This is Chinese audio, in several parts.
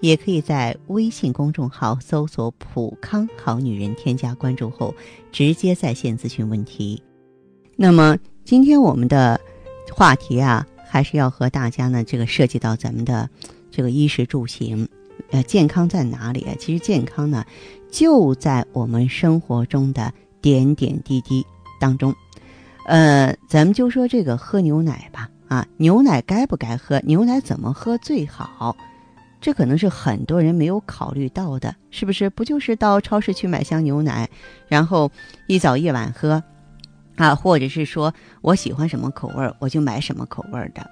也可以在微信公众号搜索“普康好女人”，添加关注后直接在线咨询问题。那么今天我们的话题啊，还是要和大家呢，这个涉及到咱们的这个衣食住行，呃，健康在哪里啊？其实健康呢，就在我们生活中的点点滴滴当中。呃，咱们就说这个喝牛奶吧，啊，牛奶该不该喝？牛奶怎么喝最好？这可能是很多人没有考虑到的，是不是？不就是到超市去买箱牛奶，然后一早一晚喝？啊，或者是说我喜欢什么口味儿，我就买什么口味儿的。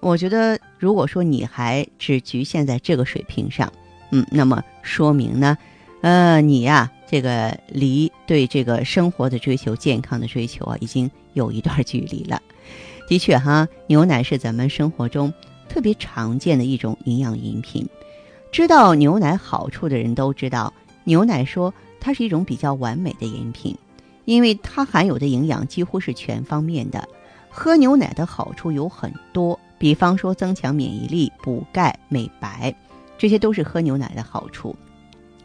我觉得，如果说你还只局限在这个水平上，嗯，那么说明呢，呃，你呀，这个离对这个生活的追求、健康的追求啊，已经有一段距离了。的确哈，牛奶是咱们生活中特别常见的一种营养饮品。知道牛奶好处的人都知道，牛奶说它是一种比较完美的饮品。因为它含有的营养几乎是全方面的，喝牛奶的好处有很多，比方说增强免疫力、补钙、美白，这些都是喝牛奶的好处。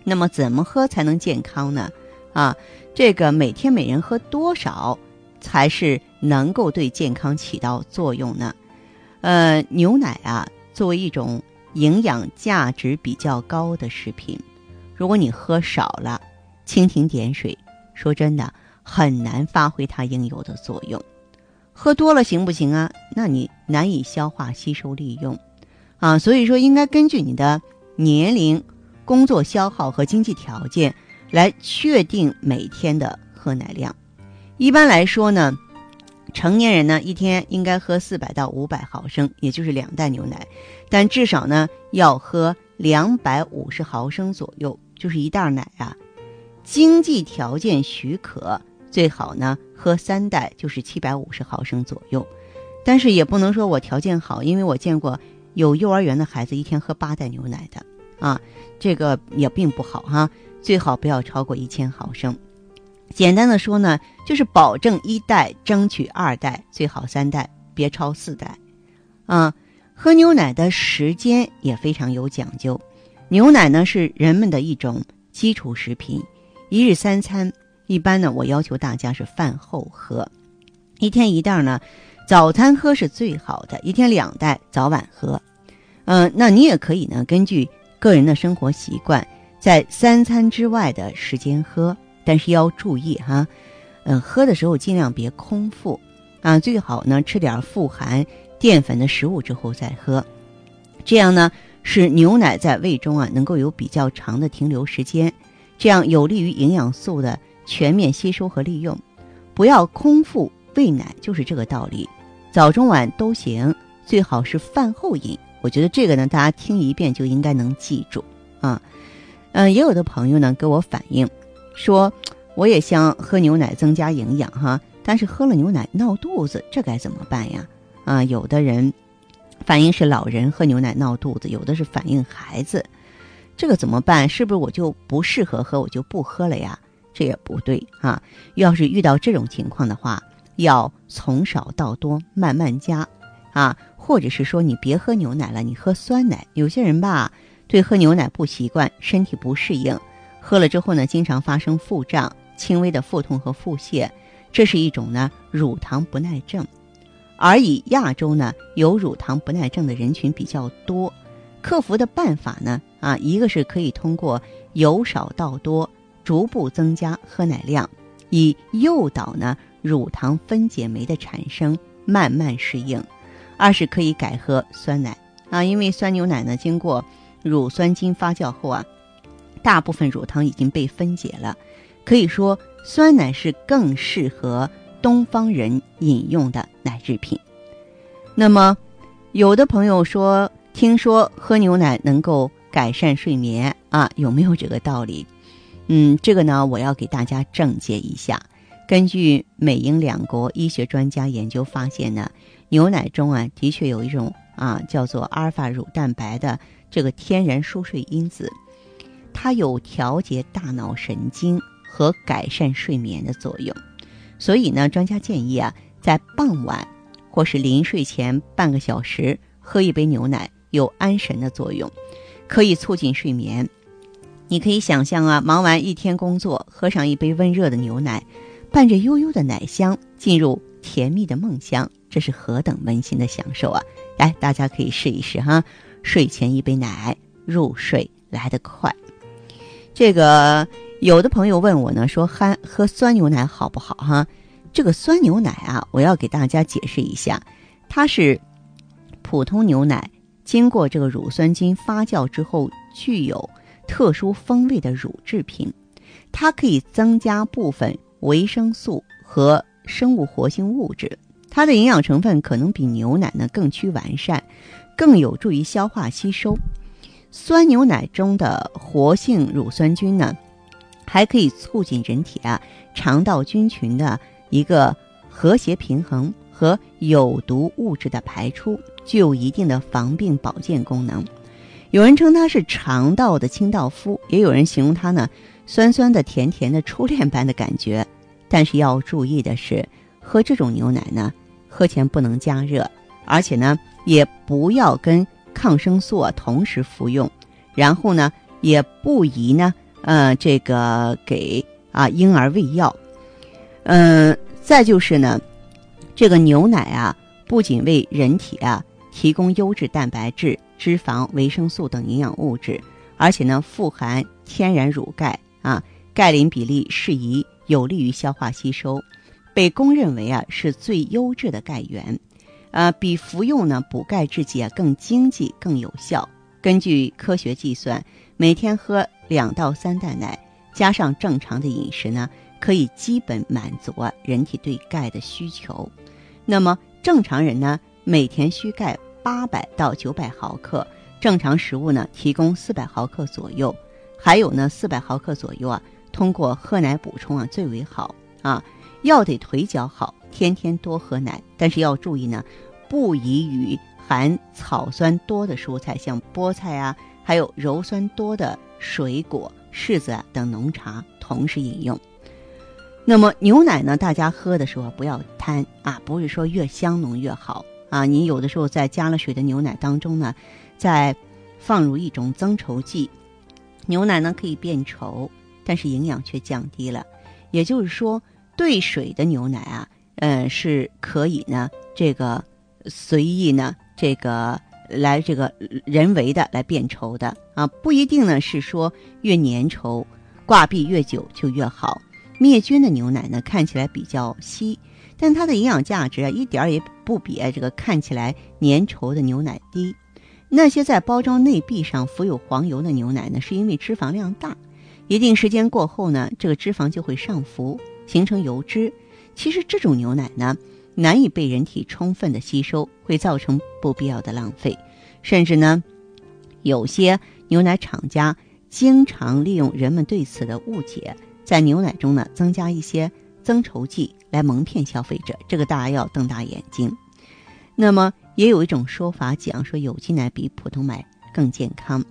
那么怎么喝才能健康呢？啊，这个每天每人喝多少才是能够对健康起到作用呢？呃，牛奶啊，作为一种营养价值比较高的食品，如果你喝少了，蜻蜓点水，说真的。很难发挥它应有的作用，喝多了行不行啊？那你难以消化吸收利用，啊，所以说应该根据你的年龄、工作消耗和经济条件来确定每天的喝奶量。一般来说呢，成年人呢一天应该喝四百到五百毫升，也就是两袋牛奶，但至少呢要喝两百五十毫升左右，就是一袋奶啊。经济条件许可。最好呢，喝三袋就是七百五十毫升左右，但是也不能说我条件好，因为我见过有幼儿园的孩子一天喝八袋牛奶的啊，这个也并不好哈。最好不要超过一千毫升。简单的说呢，就是保证一袋，争取二袋，最好三袋，别超四袋。啊，喝牛奶的时间也非常有讲究。牛奶呢是人们的一种基础食品，一日三餐。一般呢，我要求大家是饭后喝，一天一袋呢，早餐喝是最好的，一天两袋，早晚喝。嗯，那你也可以呢，根据个人的生活习惯，在三餐之外的时间喝，但是要注意哈，嗯，喝的时候尽量别空腹啊，最好呢吃点富含淀粉的食物之后再喝，这样呢使牛奶在胃中啊能够有比较长的停留时间，这样有利于营养素的。全面吸收和利用，不要空腹喂奶，就是这个道理。早中晚都行，最好是饭后饮。我觉得这个呢，大家听一遍就应该能记住啊。嗯，也有的朋友呢给我反映说，我也想喝牛奶增加营养哈，但是喝了牛奶闹肚子，这该怎么办呀？啊，有的人反映是老人喝牛奶闹肚子，有的是反映孩子，这个怎么办？是不是我就不适合喝，我就不喝了呀？这也不对啊！要是遇到这种情况的话，要从少到多，慢慢加，啊，或者是说你别喝牛奶了，你喝酸奶。有些人吧，对喝牛奶不习惯，身体不适应，喝了之后呢，经常发生腹胀、轻微的腹痛和腹泻，这是一种呢乳糖不耐症。而以亚洲呢有乳糖不耐症的人群比较多，克服的办法呢，啊，一个是可以通过由少到多。逐步增加喝奶量，以诱导呢乳糖分解酶的产生，慢慢适应。二是可以改喝酸奶啊，因为酸牛奶呢经过乳酸菌发酵后啊，大部分乳糖已经被分解了，可以说酸奶是更适合东方人饮用的奶制品。那么，有的朋友说，听说喝牛奶能够改善睡眠啊，有没有这个道理？嗯，这个呢，我要给大家正解一下。根据美英两国医学专家研究发现呢，牛奶中啊的确有一种啊叫做阿尔法乳蛋白的这个天然疏睡因子，它有调节大脑神经和改善睡眠的作用。所以呢，专家建议啊，在傍晚或是临睡前半个小时喝一杯牛奶，有安神的作用，可以促进睡眠。你可以想象啊，忙完一天工作，喝上一杯温热的牛奶。伴着悠悠的奶香，进入甜蜜的梦乡，这是何等温馨的享受啊！来，大家可以试一试哈。睡前一杯奶，入睡来得快。这个有的朋友问我呢，说喝喝酸牛奶好不好哈？这个酸牛奶啊，我要给大家解释一下，它是普通牛奶经过这个乳酸菌发酵之后，具有特殊风味的乳制品，它可以增加部分。维生素和生物活性物质，它的营养成分可能比牛奶呢更趋完善，更有助于消化吸收。酸牛奶中的活性乳酸菌呢，还可以促进人体啊肠道菌群的一个和谐平衡和有毒物质的排出，具有一定的防病保健功能。有人称它是肠道的清道夫，也有人形容它呢酸酸的、甜甜的、初恋般的感觉。但是要注意的是，喝这种牛奶呢，喝前不能加热，而且呢，也不要跟抗生素同时服用，然后呢，也不宜呢，呃，这个给啊婴儿喂药。嗯，再就是呢，这个牛奶啊，不仅为人体啊提供优质蛋白质、脂肪、维生素等营养物质，而且呢，富含天然乳钙啊，钙磷比例适宜。有利于消化吸收，被公认为啊是最优质的钙源，呃，比服用呢补钙制剂啊更经济、更有效。根据科学计算，每天喝两到三袋奶，加上正常的饮食呢，可以基本满足啊人体对钙的需求。那么正常人呢，每天需钙八百到九百毫克，正常食物呢提供四百毫克左右，还有呢四百毫克左右啊。通过喝奶补充啊最为好啊，要得腿脚好，天天多喝奶。但是要注意呢，不宜与含草酸多的蔬菜，像菠菜啊，还有鞣酸多的水果、柿子啊等浓茶同时饮用。那么牛奶呢，大家喝的时候不要贪啊，不是说越香浓越好啊。你有的时候在加了水的牛奶当中呢，再放入一种增稠剂，牛奶呢可以变稠。但是营养却降低了，也就是说，兑水的牛奶啊，呃，是可以呢，这个随意呢，这个来这个人为的来变稠的啊，不一定呢是说越粘稠挂壁越久就越好。灭菌的牛奶呢，看起来比较稀，但它的营养价值啊，一点儿也不比这个看起来粘稠的牛奶低。那些在包装内壁上浮有黄油的牛奶呢，是因为脂肪量大。一定时间过后呢，这个脂肪就会上浮，形成油脂。其实这种牛奶呢，难以被人体充分的吸收，会造成不必要的浪费。甚至呢，有些牛奶厂家经常利用人们对此的误解，在牛奶中呢增加一些增稠剂来蒙骗消费者。这个大家要瞪大眼睛。那么也有一种说法讲说，有机奶比普通奶更健康。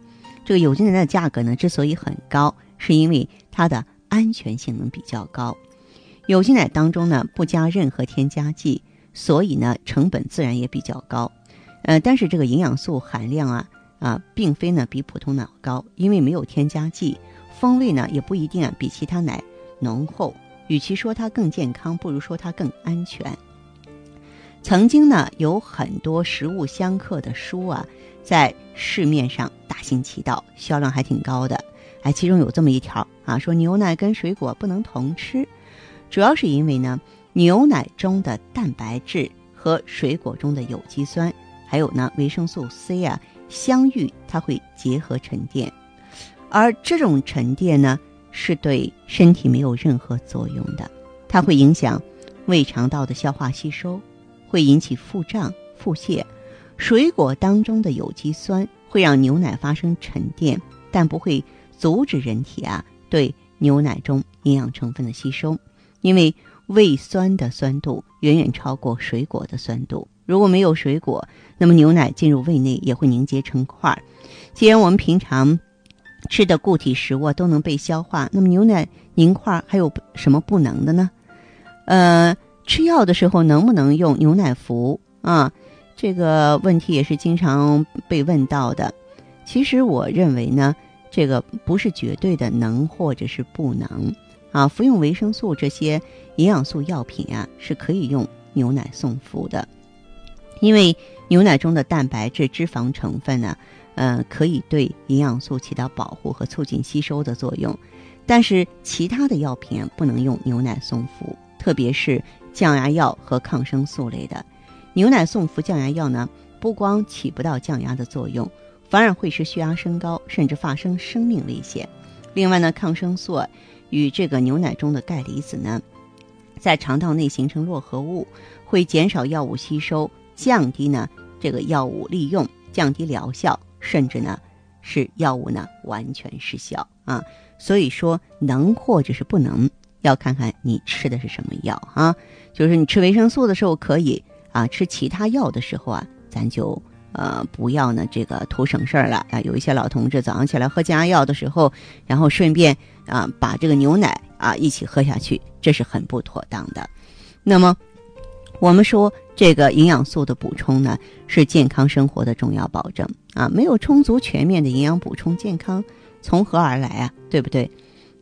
这个有机奶的价格呢，之所以很高。是因为它的安全性能比较高，有机奶当中呢不加任何添加剂，所以呢成本自然也比较高。呃，但是这个营养素含量啊啊，并非呢比普通奶高，因为没有添加剂，风味呢也不一定啊比其他奶浓厚。与其说它更健康，不如说它更安全。曾经呢有很多食物相克的书啊，在市面上大行其道，销量还挺高的。哎，其中有这么一条啊，说牛奶跟水果不能同吃，主要是因为呢，牛奶中的蛋白质和水果中的有机酸，还有呢维生素 C 啊相遇，它会结合沉淀，而这种沉淀呢是对身体没有任何作用的，它会影响胃肠道的消化吸收，会引起腹胀、腹泻。水果当中的有机酸会让牛奶发生沉淀，但不会。阻止人体啊对牛奶中营养成分的吸收，因为胃酸的酸度远远超过水果的酸度。如果没有水果，那么牛奶进入胃内也会凝结成块儿。既然我们平常吃的固体食物都能被消化，那么牛奶凝块还有什么不能的呢？呃，吃药的时候能不能用牛奶服啊？这个问题也是经常被问到的。其实我认为呢，这个不是绝对的能或者是不能啊。服用维生素这些营养素药品啊，是可以用牛奶送服的。因为牛奶中的蛋白质、脂肪成分呢，呃，可以对营养素起到保护和促进吸收的作用，但是其他的药品不能用牛奶送服，特别是降压药和抗生素类的。牛奶送服降压药呢，不光起不到降压的作用，反而会使血压升高，甚至发生生命危险。另外呢，抗生素与这个牛奶中的钙离子呢，在肠道内形成络合物，会减少药物吸收。降低呢这个药物利用，降低疗效，甚至呢是药物呢完全失效啊。所以说能或者是不能，要看看你吃的是什么药啊。就是你吃维生素的时候可以啊，吃其他药的时候啊，咱就呃不要呢这个图省事儿了啊。有一些老同志早上起来喝降压药的时候，然后顺便啊把这个牛奶啊一起喝下去，这是很不妥当的。那么。我们说这个营养素的补充呢，是健康生活的重要保证啊！没有充足全面的营养补充，健康从何而来啊？对不对？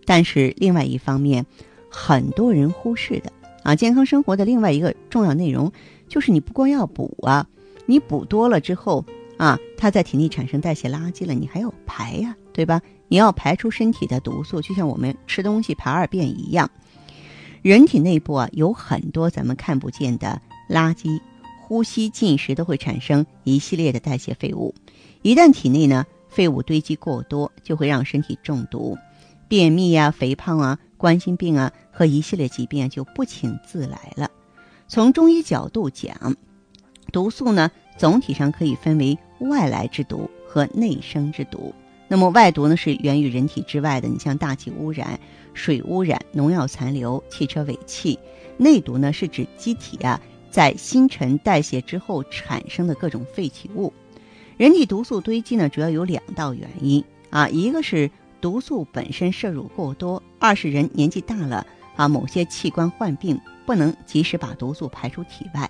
但是另外一方面，很多人忽视的啊，健康生活的另外一个重要内容，就是你不光要补啊，你补多了之后啊，它在体内产生代谢垃圾了，你还要排呀，对吧？你要排出身体的毒素，就像我们吃东西排二便一样。人体内部啊有很多咱们看不见的垃圾，呼吸、进食都会产生一系列的代谢废物。一旦体内呢废物堆积过多，就会让身体中毒，便秘啊、肥胖啊、冠心病啊和一系列疾病就不请自来了。从中医角度讲，毒素呢总体上可以分为外来之毒和内生之毒。那么外毒呢是源于人体之外的，你像大气污染。水污染、农药残留、汽车尾气；内毒呢，是指机体啊在新陈代谢之后产生的各种废弃物。人体毒素堆积呢，主要有两道原因啊，一个是毒素本身摄入过多，二是人年纪大了啊，某些器官患病，不能及时把毒素排出体外。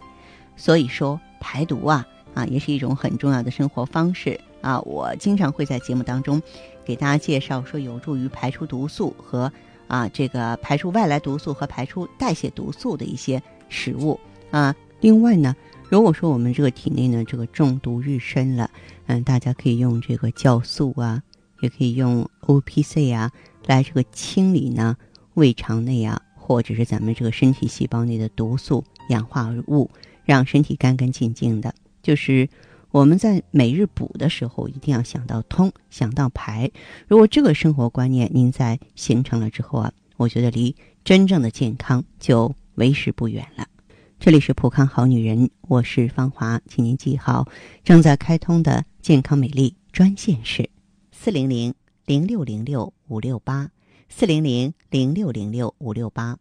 所以说排毒啊啊，也是一种很重要的生活方式啊。我经常会在节目当中给大家介绍，说有助于排出毒素和。啊，这个排出外来毒素和排出代谢毒素的一些食物啊。另外呢，如果说我们这个体内呢这个中毒日深了，嗯，大家可以用这个酵素啊，也可以用 O P C 啊来这个清理呢胃肠内啊，或者是咱们这个身体细胞内的毒素氧化物，让身体干干净净的。就是。我们在每日补的时候，一定要想到通，想到排。如果这个生活观念您在形成了之后啊，我觉得离真正的健康就为时不远了。这里是普康好女人，我是芳华，请您记好正在开通的健康美丽专线是四零零零六零六五六八四零零零六零六五六八。